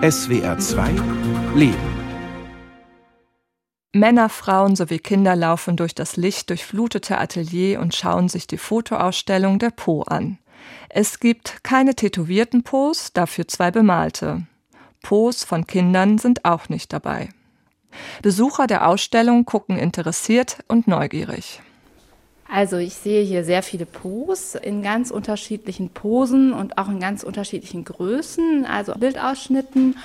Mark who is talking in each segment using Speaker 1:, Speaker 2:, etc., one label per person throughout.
Speaker 1: SWR 2 Leben
Speaker 2: Männer, Frauen sowie Kinder laufen durch das Licht durchflutete Atelier und schauen sich die Fotoausstellung der Po an. Es gibt keine tätowierten Pos, dafür zwei bemalte. Pos von Kindern sind auch nicht dabei. Besucher der Ausstellung gucken interessiert und neugierig.
Speaker 3: Also ich sehe hier sehr viele Pos in ganz unterschiedlichen Posen und auch in ganz unterschiedlichen Größen, also Bildausschnitten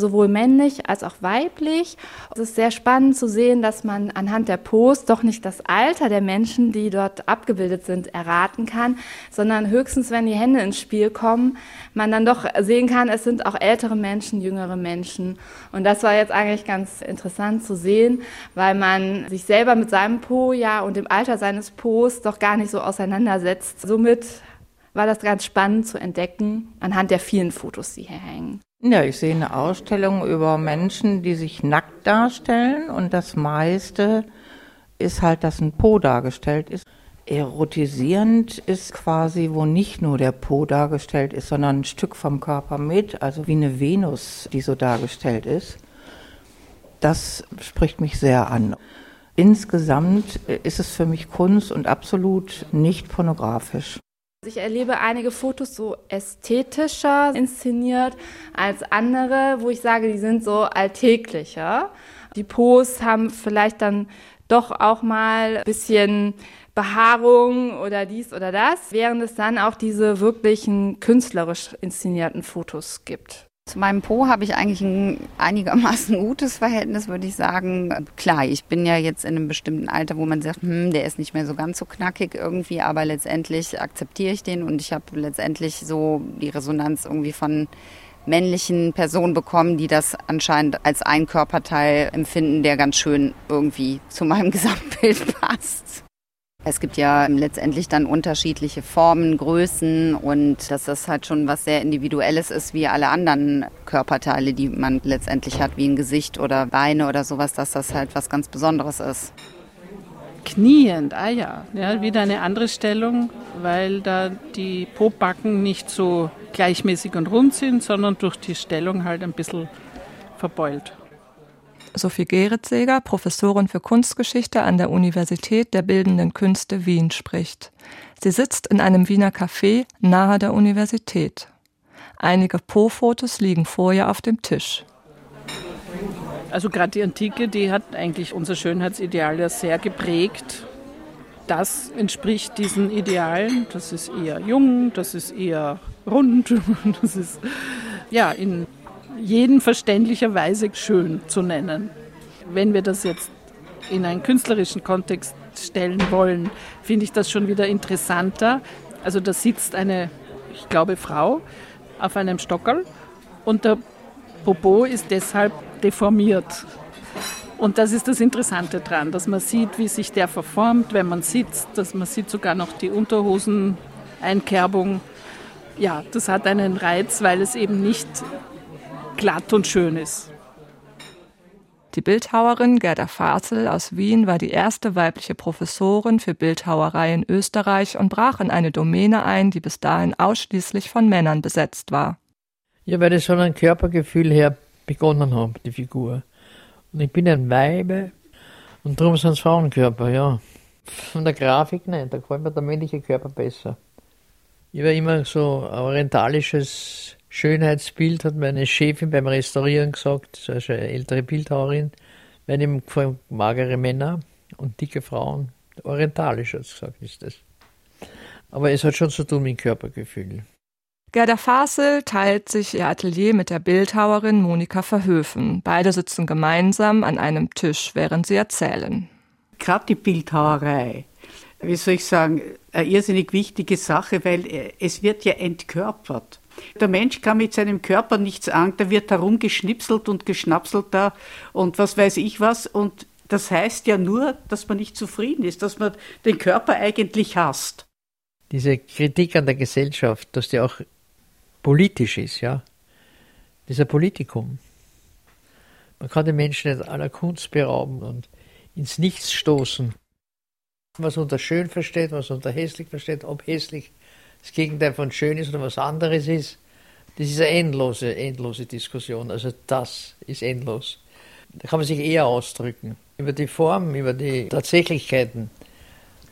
Speaker 3: sowohl männlich als auch weiblich. Es ist sehr spannend zu sehen, dass man anhand der Pose doch nicht das Alter der Menschen, die dort abgebildet sind, erraten kann, sondern höchstens, wenn die Hände ins Spiel kommen, man dann doch sehen kann, es sind auch ältere Menschen, jüngere Menschen. Und das war jetzt eigentlich ganz interessant zu sehen, weil man sich selber mit seinem Po ja und dem Alter seines Pos doch gar nicht so auseinandersetzt. Somit war das ganz spannend zu entdecken anhand der vielen Fotos, die hier hängen.
Speaker 4: Ja, ich sehe eine Ausstellung über Menschen, die sich nackt darstellen und das meiste ist halt, dass ein Po dargestellt ist. Erotisierend ist quasi, wo nicht nur der Po dargestellt ist, sondern ein Stück vom Körper mit, also wie eine Venus, die so dargestellt ist. Das spricht mich sehr an. Insgesamt ist es für mich Kunst und absolut nicht pornografisch.
Speaker 3: Ich erlebe einige Fotos so ästhetischer inszeniert als andere, wo ich sage, die sind so alltäglicher. Die Posts haben vielleicht dann doch auch mal ein bisschen Behaarung oder dies oder das, während es dann auch diese wirklichen künstlerisch inszenierten Fotos gibt.
Speaker 5: Zu meinem Po habe ich eigentlich ein einigermaßen gutes Verhältnis, würde ich sagen. Klar, ich bin ja jetzt in einem bestimmten Alter, wo man sagt, hm, der ist nicht mehr so ganz so knackig irgendwie, aber letztendlich akzeptiere ich den und ich habe letztendlich so die Resonanz irgendwie von männlichen Personen bekommen, die das anscheinend als ein Körperteil empfinden, der ganz schön irgendwie zu meinem Gesamtbild passt. Es gibt ja letztendlich dann unterschiedliche Formen, Größen und dass das halt schon was sehr Individuelles ist, wie alle anderen Körperteile, die man letztendlich hat, wie ein Gesicht oder Beine oder sowas, dass das halt was ganz Besonderes ist.
Speaker 6: Kniend, ah ja, ja wieder eine andere Stellung, weil da die Pobacken nicht so gleichmäßig und rund sind, sondern durch die Stellung halt ein bisschen verbeult.
Speaker 2: Sophie Geritzeger, Professorin für Kunstgeschichte an der Universität der Bildenden Künste Wien, spricht. Sie sitzt in einem Wiener Café nahe der Universität. Einige Po-Fotos liegen vor ihr auf dem Tisch.
Speaker 6: Also gerade die Antike, die hat eigentlich unser Schönheitsideal ja sehr geprägt. Das entspricht diesen Idealen. Das ist eher jung, das ist eher rund, das ist ja in jeden verständlicherweise schön zu nennen. Wenn wir das jetzt in einen künstlerischen Kontext stellen wollen, finde ich das schon wieder interessanter. Also da sitzt eine, ich glaube, Frau auf einem Stockerl und der Popo ist deshalb deformiert. Und das ist das Interessante dran, dass man sieht, wie sich der verformt, wenn man sitzt, dass man sieht sogar noch die Unterhoseneinkerbung. Ja, das hat einen Reiz, weil es eben nicht glatt und schön ist.
Speaker 2: Die Bildhauerin Gerda Fasel aus Wien war die erste weibliche Professorin für Bildhauerei in Österreich und brach in eine Domäne ein, die bis dahin ausschließlich von Männern besetzt war.
Speaker 7: Ja, weil das schon ein Körpergefühl her begonnen hat, die Figur. Und ich bin ein Weibe und darum sind es Frauenkörper, ja. Von der Grafik nicht, da gefällt mir der männliche Körper besser. Ich war immer so ein orientalisches Schönheitsbild, hat meine Chefin beim Restaurieren gesagt, also eine ältere Bildhauerin, wenn ihm gefallen magere Männer und dicke Frauen. Orientalisch hat sie gesagt, ist das. Aber es hat schon zu tun mit Körpergefühl.
Speaker 2: Gerda Fasel teilt sich ihr Atelier mit der Bildhauerin Monika Verhöfen. Beide sitzen gemeinsam an einem Tisch, während sie erzählen.
Speaker 8: Gerade die Bildhauerei, wie soll ich sagen, eine irrsinnig wichtige Sache, weil es wird ja entkörpert. Der Mensch kann mit seinem Körper nichts an, da wird herumgeschnipselt und geschnapselt da und was weiß ich was und das heißt ja nur, dass man nicht zufrieden ist, dass man den Körper eigentlich hasst.
Speaker 7: Diese Kritik an der Gesellschaft, dass die auch politisch ist, ja, dieser Politikum. Man kann den Menschen nicht aller Kunst berauben und ins Nichts stoßen. Was unter schön versteht, was unter hässlich versteht, ob hässlich das Gegenteil von schön ist oder was anderes ist, Das ist eine endlose, endlose Diskussion. Also das ist endlos. Da kann man sich eher ausdrücken. Über die Form, über die Tatsächlichkeiten.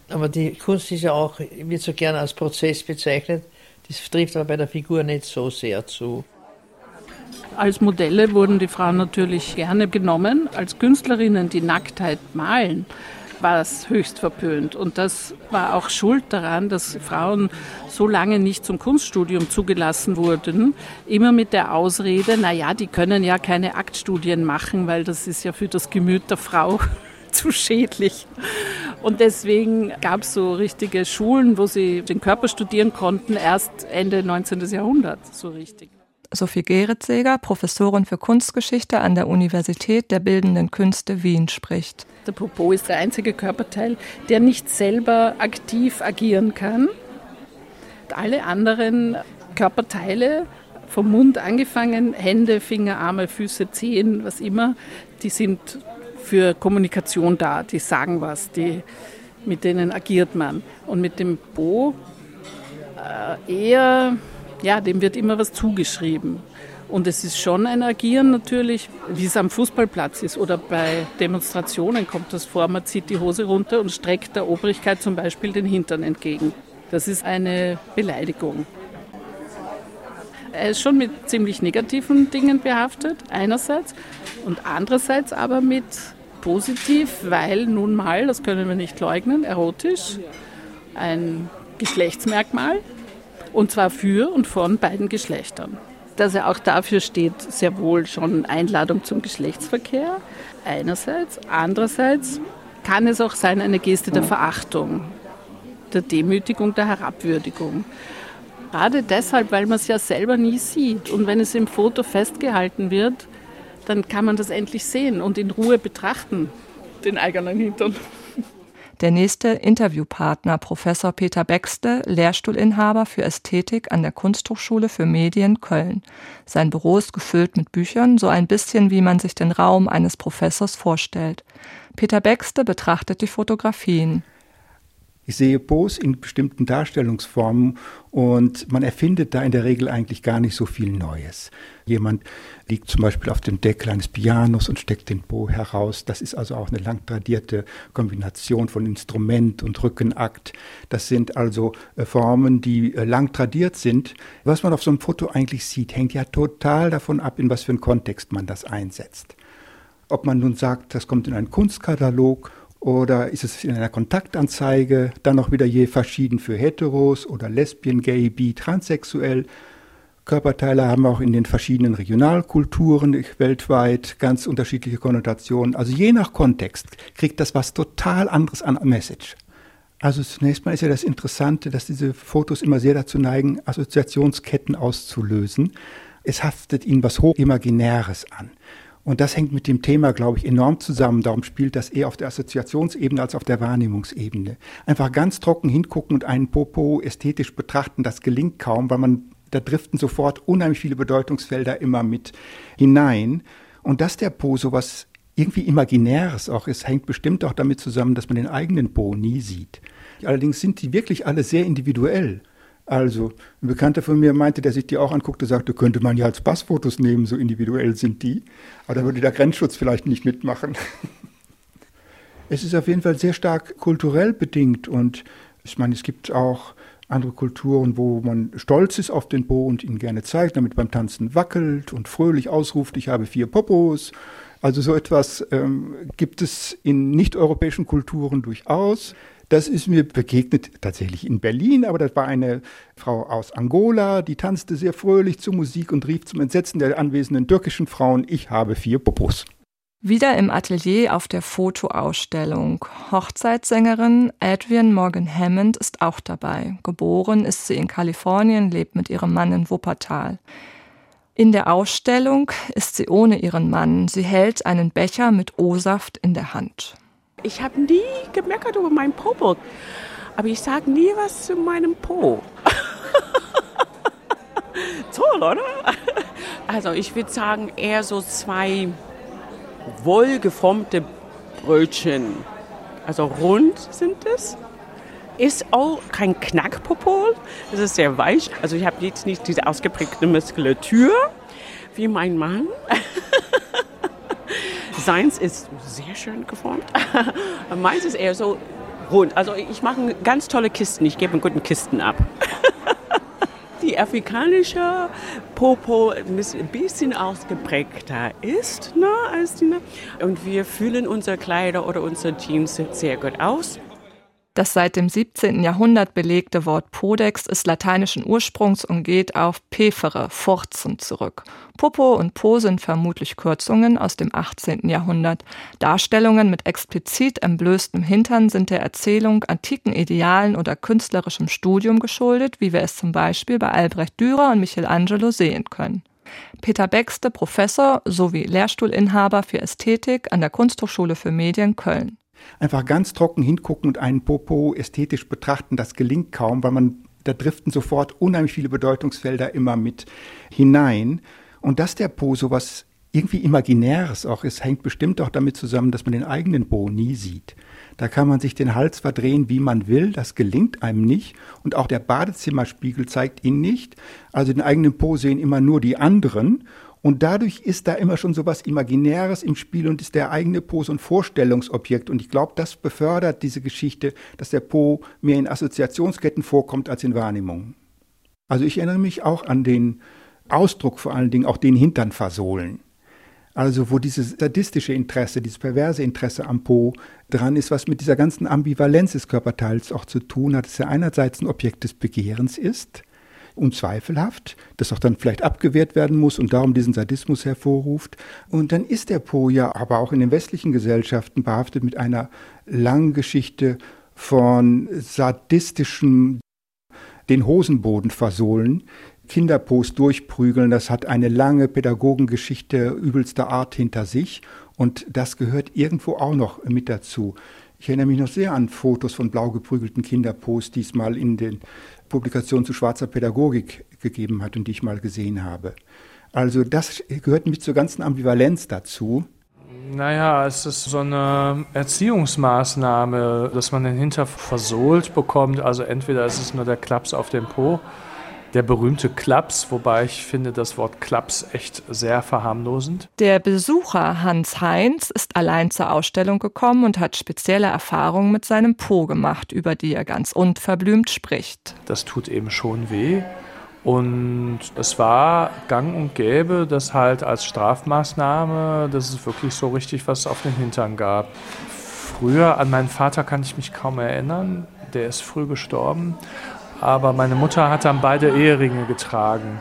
Speaker 7: Aber die Kunst ist ja auch, wird so gerne als Prozess bezeichnet. Das trifft aber bei der Figur nicht so sehr zu.
Speaker 6: Als Modelle wurden die Frauen natürlich gerne genommen. Als Künstlerinnen, die Nacktheit malen, war es höchst verpönt. Und das war auch schuld daran, dass Frauen so lange nicht zum Kunststudium zugelassen wurden. Immer mit der Ausrede, na ja, die können ja keine Aktstudien machen, weil das ist ja für das Gemüt der Frau zu schädlich. Und deswegen gab es so richtige Schulen, wo sie den Körper studieren konnten, erst Ende 19. Jahrhundert, so richtig.
Speaker 2: Sophie Geritzeger, Professorin für Kunstgeschichte an der Universität der Bildenden Künste Wien, spricht.
Speaker 6: Der Popo ist der einzige Körperteil, der nicht selber aktiv agieren kann. Alle anderen Körperteile, vom Mund angefangen, Hände, Finger, Arme, Füße, Zehen, was immer, die sind für Kommunikation da, die sagen was, die, mit denen agiert man. Und mit dem Po äh, eher ja, dem wird immer was zugeschrieben. Und es ist schon ein Agieren natürlich, wie es am Fußballplatz ist oder bei Demonstrationen kommt das vor, man zieht die Hose runter und streckt der Obrigkeit zum Beispiel den Hintern entgegen. Das ist eine Beleidigung. Er ist schon mit ziemlich negativen Dingen behaftet, einerseits, und andererseits aber mit positiv, weil nun mal, das können wir nicht leugnen, erotisch, ein Geschlechtsmerkmal, und zwar für und von beiden Geschlechtern. Dass er auch dafür steht, sehr wohl schon Einladung zum Geschlechtsverkehr einerseits. Andererseits kann es auch sein eine Geste der Verachtung, der Demütigung, der Herabwürdigung. Gerade deshalb, weil man es ja selber nie sieht. Und wenn es im Foto festgehalten wird, dann kann man das endlich sehen und in Ruhe betrachten, den eigenen Hintern.
Speaker 2: Der nächste Interviewpartner Professor Peter Bexte, Lehrstuhlinhaber für Ästhetik an der Kunsthochschule für Medien Köln. Sein Büro ist gefüllt mit Büchern, so ein bisschen wie man sich den Raum eines Professors vorstellt. Peter Bexte betrachtet die Fotografien.
Speaker 9: Ich sehe Pose in bestimmten Darstellungsformen und man erfindet da in der Regel eigentlich gar nicht so viel Neues. Jemand liegt zum Beispiel auf dem Deckel eines Pianos und steckt den Po heraus. Das ist also auch eine lang tradierte Kombination von Instrument und Rückenakt. Das sind also äh, Formen, die äh, lang tradiert sind. Was man auf so einem Foto eigentlich sieht, hängt ja total davon ab, in was für einen Kontext man das einsetzt. Ob man nun sagt, das kommt in einen Kunstkatalog oder ist es in einer Kontaktanzeige dann noch wieder je verschieden für Heteros oder Lesbien, Gay, Bi, Transsexuell? Körperteile haben auch in den verschiedenen Regionalkulturen weltweit ganz unterschiedliche Konnotationen. Also je nach Kontext kriegt das was total anderes an Message. Also zunächst mal ist ja das Interessante, dass diese Fotos immer sehr dazu neigen, Assoziationsketten auszulösen. Es haftet ihnen was Hochimaginäres an. Und das hängt mit dem Thema, glaube ich, enorm zusammen. Darum spielt das eher auf der Assoziationsebene als auf der Wahrnehmungsebene. Einfach ganz trocken hingucken und einen Popo ästhetisch betrachten, das gelingt kaum, weil man, da driften sofort unheimlich viele Bedeutungsfelder immer mit hinein. Und dass der Po sowas irgendwie Imaginäres auch ist, hängt bestimmt auch damit zusammen, dass man den eigenen Po nie sieht. Allerdings sind die wirklich alle sehr individuell. Also, ein Bekannter von mir meinte, der sich die auch anguckte, sagte, könnte man ja als Passfotos nehmen, so individuell sind die. Aber da würde der Grenzschutz vielleicht nicht mitmachen. es ist auf jeden Fall sehr stark kulturell bedingt und ich meine, es gibt auch andere Kulturen, wo man stolz ist auf den Po und ihn gerne zeigt, damit beim Tanzen wackelt und fröhlich ausruft, ich habe vier Popos. Also so etwas ähm, gibt es in nicht-europäischen Kulturen durchaus. Das ist mir begegnet tatsächlich in Berlin, aber das war eine Frau aus Angola, die tanzte sehr fröhlich zur Musik und rief zum Entsetzen der anwesenden türkischen Frauen, ich habe vier Popos.
Speaker 2: Wieder im Atelier auf der Fotoausstellung. Hochzeitssängerin Adrian Morgan Hammond ist auch dabei. Geboren ist sie in Kalifornien, lebt mit ihrem Mann in Wuppertal. In der Ausstellung ist sie ohne ihren Mann. Sie hält einen Becher mit O-Saft in der Hand.
Speaker 10: Ich habe nie gemeckert über meinen Popo, aber ich sage nie was zu meinem Po. Toll, oder? Also ich würde sagen, eher so zwei wohlgeformte Brötchen. Also rund sind es. ist auch kein Knackpopo. Es ist sehr weich. Also ich habe jetzt nicht diese ausgeprägte Muskulatur wie mein Mann. Seins ist sehr schön geformt. Meins ist eher so rund. Also ich mache ganz tolle Kisten. Ich gebe einen guten Kisten ab. Die afrikanische Popo ein bisschen ausgeprägter ist ne, als die. Ne? Und wir fühlen unsere Kleider oder unsere Jeans sehr gut aus.
Speaker 2: Das seit dem 17. Jahrhundert belegte Wort Podex ist lateinischen Ursprungs und geht auf pefere, furzen zurück. Popo und Po sind vermutlich Kürzungen aus dem 18. Jahrhundert. Darstellungen mit explizit entblößtem Hintern sind der Erzählung antiken Idealen oder künstlerischem Studium geschuldet, wie wir es zum Beispiel bei Albrecht Dürer und Michelangelo sehen können. Peter Bexte, Professor sowie Lehrstuhlinhaber für Ästhetik an der Kunsthochschule für Medien Köln.
Speaker 9: Einfach ganz trocken hingucken und einen Popo ästhetisch betrachten, das gelingt kaum, weil man da driften sofort unheimlich viele Bedeutungsfelder immer mit hinein. Und dass der Po sowas irgendwie Imaginäres auch ist, hängt bestimmt auch damit zusammen, dass man den eigenen Po nie sieht. Da kann man sich den Hals verdrehen, wie man will, das gelingt einem nicht. Und auch der Badezimmerspiegel zeigt ihn nicht. Also den eigenen Po sehen immer nur die anderen. Und dadurch ist da immer schon so was Imaginäres im Spiel und ist der eigene Po so ein Vorstellungsobjekt. Und ich glaube, das befördert diese Geschichte, dass der Po mehr in Assoziationsketten vorkommt als in Wahrnehmungen. Also ich erinnere mich auch an den Ausdruck vor allen Dingen, auch den Hintern versohlen. Also wo dieses sadistische Interesse, dieses perverse Interesse am Po dran ist, was mit dieser ganzen Ambivalenz des Körperteils auch zu tun hat, dass er einerseits ein Objekt des Begehrens ist, unzweifelhaft, das auch dann vielleicht abgewehrt werden muss und darum diesen Sadismus hervorruft. Und dann ist der Po ja aber auch in den westlichen Gesellschaften behaftet mit einer langen Geschichte von sadistischem den Hosenboden versohlen, Kinderpos durchprügeln, das hat eine lange Pädagogengeschichte übelster Art hinter sich und das gehört irgendwo auch noch mit dazu. Ich erinnere mich noch sehr an Fotos von blau geprügelten Kinderpos, die es mal in den Publikation zu schwarzer Pädagogik gegeben hat und die ich mal gesehen habe. Also das gehört mit zur ganzen Ambivalenz dazu.
Speaker 11: Naja, es ist so eine Erziehungsmaßnahme, dass man den Hinter versohlt bekommt. Also entweder ist es nur der Klaps auf dem Po der berühmte Klaps, wobei ich finde das Wort Klaps echt sehr verharmlosend.
Speaker 2: Der Besucher Hans Heinz ist allein zur Ausstellung gekommen und hat spezielle Erfahrungen mit seinem Po gemacht, über die er ganz unverblümt spricht.
Speaker 11: Das tut eben schon weh. Und es war gang und gäbe, dass halt als Strafmaßnahme, dass es wirklich so richtig was auf den Hintern gab. Früher an meinen Vater kann ich mich kaum erinnern. Der ist früh gestorben. Aber meine Mutter hat dann beide Eheringe getragen.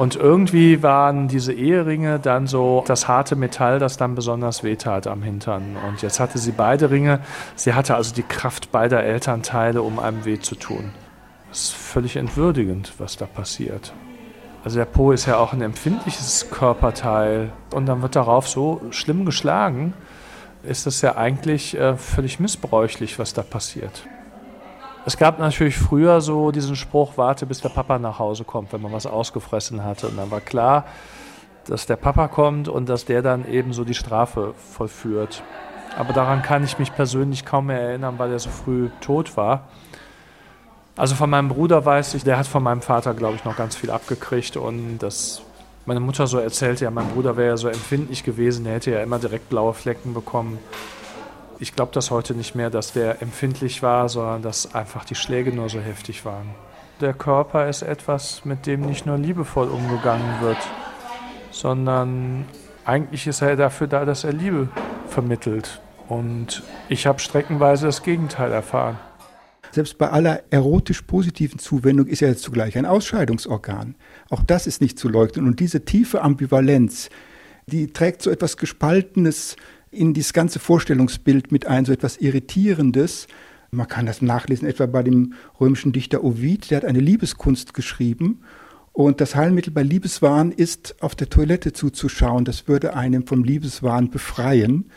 Speaker 11: Und irgendwie waren diese Eheringe dann so das harte Metall, das dann besonders wehtat am Hintern. Und jetzt hatte sie beide Ringe. Sie hatte also die Kraft beider Elternteile, um einem weh zu tun. Das ist völlig entwürdigend, was da passiert. Also der Po ist ja auch ein empfindliches Körperteil. Und dann wird darauf so schlimm geschlagen, ist das ja eigentlich äh, völlig missbräuchlich, was da passiert. Es gab natürlich früher so diesen Spruch, warte bis der Papa nach Hause kommt, wenn man was ausgefressen hatte. Und dann war klar, dass der Papa kommt und dass der dann eben so die Strafe vollführt. Aber daran kann ich mich persönlich kaum mehr erinnern, weil er so früh tot war. Also von meinem Bruder weiß ich, der hat von meinem Vater, glaube ich, noch ganz viel abgekriegt und das meine Mutter so erzählte, ja, mein Bruder wäre ja so empfindlich gewesen, der hätte ja immer direkt blaue Flecken bekommen ich glaube das heute nicht mehr, dass der empfindlich war, sondern dass einfach die Schläge nur so heftig waren. Der Körper ist etwas, mit dem nicht nur liebevoll umgegangen wird, sondern eigentlich ist er dafür da, dass er Liebe vermittelt. Und ich habe streckenweise das Gegenteil erfahren.
Speaker 9: Selbst bei aller erotisch positiven Zuwendung ist er zugleich ein Ausscheidungsorgan. Auch das ist nicht zu leugnen. Und diese tiefe Ambivalenz, die trägt so etwas Gespaltenes in dieses ganze Vorstellungsbild mit ein, so etwas Irritierendes. Man kann das nachlesen, etwa bei dem römischen Dichter Ovid, der hat eine Liebeskunst geschrieben. Und das Heilmittel bei Liebeswahn ist, auf der Toilette zuzuschauen. Das würde einen vom Liebeswahn befreien,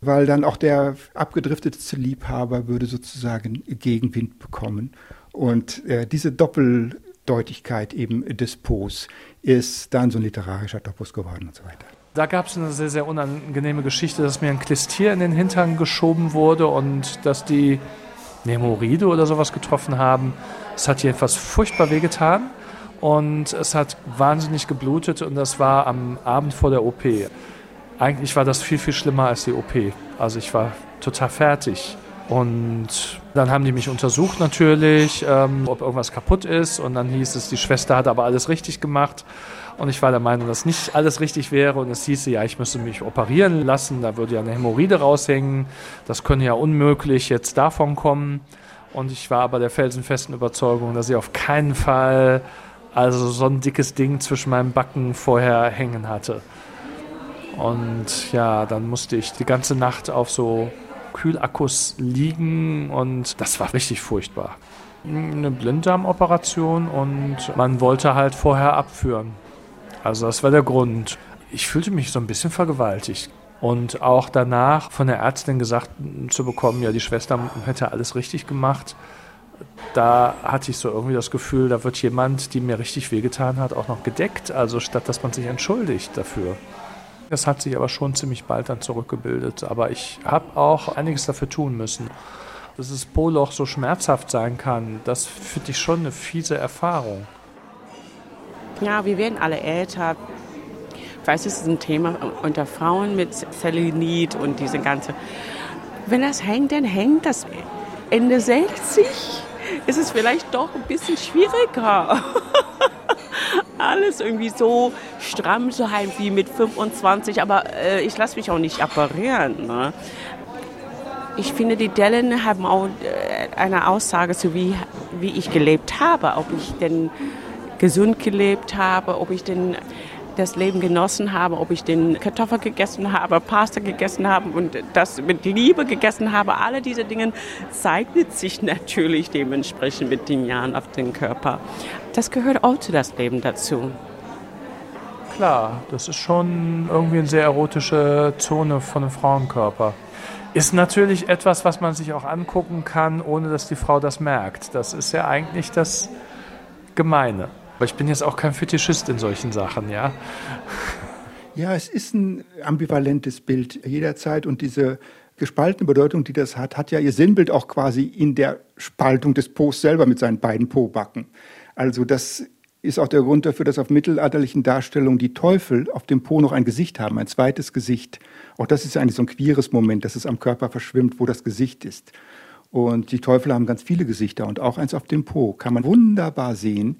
Speaker 9: weil dann auch der abgedriftetste Liebhaber würde sozusagen Gegenwind bekommen. Und äh, diese Doppeldeutigkeit eben des Pos ist dann so ein literarischer Topos geworden und so weiter.
Speaker 11: Da gab es eine sehr, sehr unangenehme Geschichte, dass mir ein Klistier in den Hintern geschoben wurde und dass die eine Hämorrhoide oder sowas getroffen haben. Es hat jedenfalls furchtbar wehgetan und es hat wahnsinnig geblutet und das war am Abend vor der OP. Eigentlich war das viel, viel schlimmer als die OP. Also ich war total fertig. Und dann haben die mich untersucht natürlich, ähm, ob irgendwas kaputt ist. Und dann hieß es, die Schwester hat aber alles richtig gemacht. Und ich war der Meinung, dass nicht alles richtig wäre. Und es hieße, ja, ich müsste mich operieren lassen. Da würde ja eine Hämorrhoide raushängen. Das könne ja unmöglich jetzt davon kommen. Und ich war aber der felsenfesten Überzeugung, dass ich auf keinen Fall also so ein dickes Ding zwischen meinen Backen vorher hängen hatte. Und ja, dann musste ich die ganze Nacht auf so Kühlakkus liegen und das war richtig furchtbar. Eine Blinddarmoperation und man wollte halt vorher abführen. Also das war der Grund. Ich fühlte mich so ein bisschen vergewaltigt. Und auch danach von der Ärztin gesagt zu bekommen, ja, die Schwester hätte alles richtig gemacht. Da hatte ich so irgendwie das Gefühl, da wird jemand, die mir richtig wehgetan hat, auch noch gedeckt. Also statt dass man sich entschuldigt dafür. Das hat sich aber schon ziemlich bald dann zurückgebildet. Aber ich habe auch einiges dafür tun müssen. Dass das Po-Loch so schmerzhaft sein kann, das finde ich schon eine fiese Erfahrung.
Speaker 10: Ja, wir werden alle älter. Ich weiß, es ist ein Thema unter Frauen mit Zellulit und diese ganze. Wenn das hängt, dann hängt das. Ende 60 ist es vielleicht doch ein bisschen schwieriger. Alles irgendwie so stramm zu halten wie mit 25, aber äh, ich lasse mich auch nicht apparieren. Ne? Ich finde, die Dellen haben auch äh, eine Aussage zu wie, wie ich gelebt habe, ob ich denn gesund gelebt habe, ob ich denn das Leben genossen habe, ob ich den Kartoffel gegessen habe, Pasta gegessen habe und das mit Liebe gegessen habe. Alle diese Dinge zeichnet sich natürlich dementsprechend mit den Jahren auf den Körper. Das gehört auch zu das Leben dazu.
Speaker 11: Klar, das ist schon irgendwie eine sehr erotische Zone von einem Frauenkörper. Ist natürlich etwas, was man sich auch angucken kann, ohne dass die Frau das merkt. Das ist ja eigentlich das Gemeine. Aber ich bin jetzt auch kein Fetischist in solchen Sachen, ja.
Speaker 9: Ja, es ist ein ambivalentes Bild jederzeit und diese gespaltene Bedeutung, die das hat, hat ja ihr Sinnbild auch quasi in der Spaltung des Po's selber mit seinen beiden Po-Backen. Also das ist auch der Grund dafür, dass auf mittelalterlichen Darstellungen die Teufel auf dem Po noch ein Gesicht haben, ein zweites Gesicht. Auch das ist ja eigentlich so ein queeres Moment, dass es am Körper verschwimmt, wo das Gesicht ist. Und die Teufel haben ganz viele Gesichter und auch eins auf dem Po kann man wunderbar sehen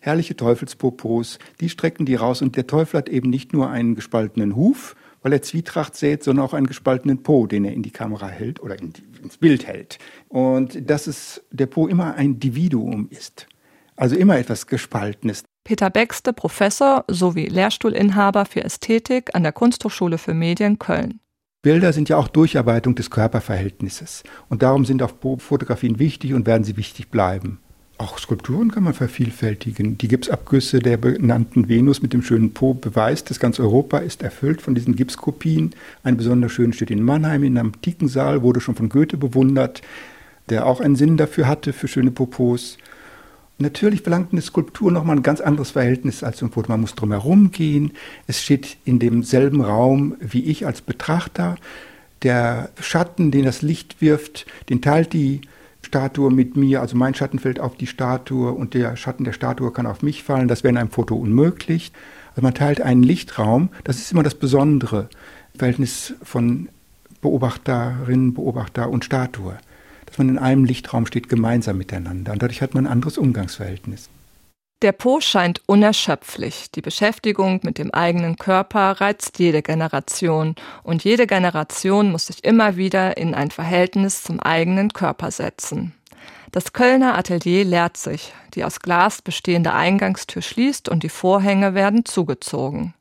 Speaker 9: herrliche Teufelspopos, die strecken die raus und der Teufel hat eben nicht nur einen gespaltenen Huf, weil er Zwietracht sät, sondern auch einen gespaltenen Po, den er in die Kamera hält oder in die, ins Bild hält. Und dass es der Po immer ein Individuum ist, also immer etwas Gespaltenes.
Speaker 2: Peter Bexte, Professor sowie Lehrstuhlinhaber für Ästhetik an der Kunsthochschule für Medien Köln.
Speaker 9: Bilder sind ja auch Durcharbeitung des Körperverhältnisses. Und darum sind auch Po-Fotografien wichtig und werden sie wichtig bleiben. Auch Skulpturen kann man vervielfältigen. Die Gipsabgüsse der benannten Venus mit dem schönen Po beweist, dass ganz Europa ist erfüllt von diesen Gipskopien. Ein besonders schön steht in Mannheim in einem antiken Saal, wurde schon von Goethe bewundert, der auch einen Sinn dafür hatte, für schöne Popos. Natürlich verlangt eine Skulptur nochmal ein ganz anderes Verhältnis als ein Foto. Man muss drumherum gehen. Es steht in demselben Raum wie ich als Betrachter. Der Schatten, den das Licht wirft, den teilt die Statue mit mir, also mein Schatten fällt auf die Statue und der Schatten der Statue kann auf mich fallen. Das wäre in einem Foto unmöglich. Also man teilt einen Lichtraum. Das ist immer das Besondere. Verhältnis von Beobachterin, Beobachter und Statue. Dass man in einem Lichtraum steht gemeinsam miteinander. Und dadurch hat man ein anderes Umgangsverhältnis.
Speaker 2: Der Po scheint unerschöpflich. Die Beschäftigung mit dem eigenen Körper reizt jede Generation und jede Generation muss sich immer wieder in ein Verhältnis zum eigenen Körper setzen. Das Kölner Atelier leert sich. Die aus Glas bestehende Eingangstür schließt und die Vorhänge werden zugezogen.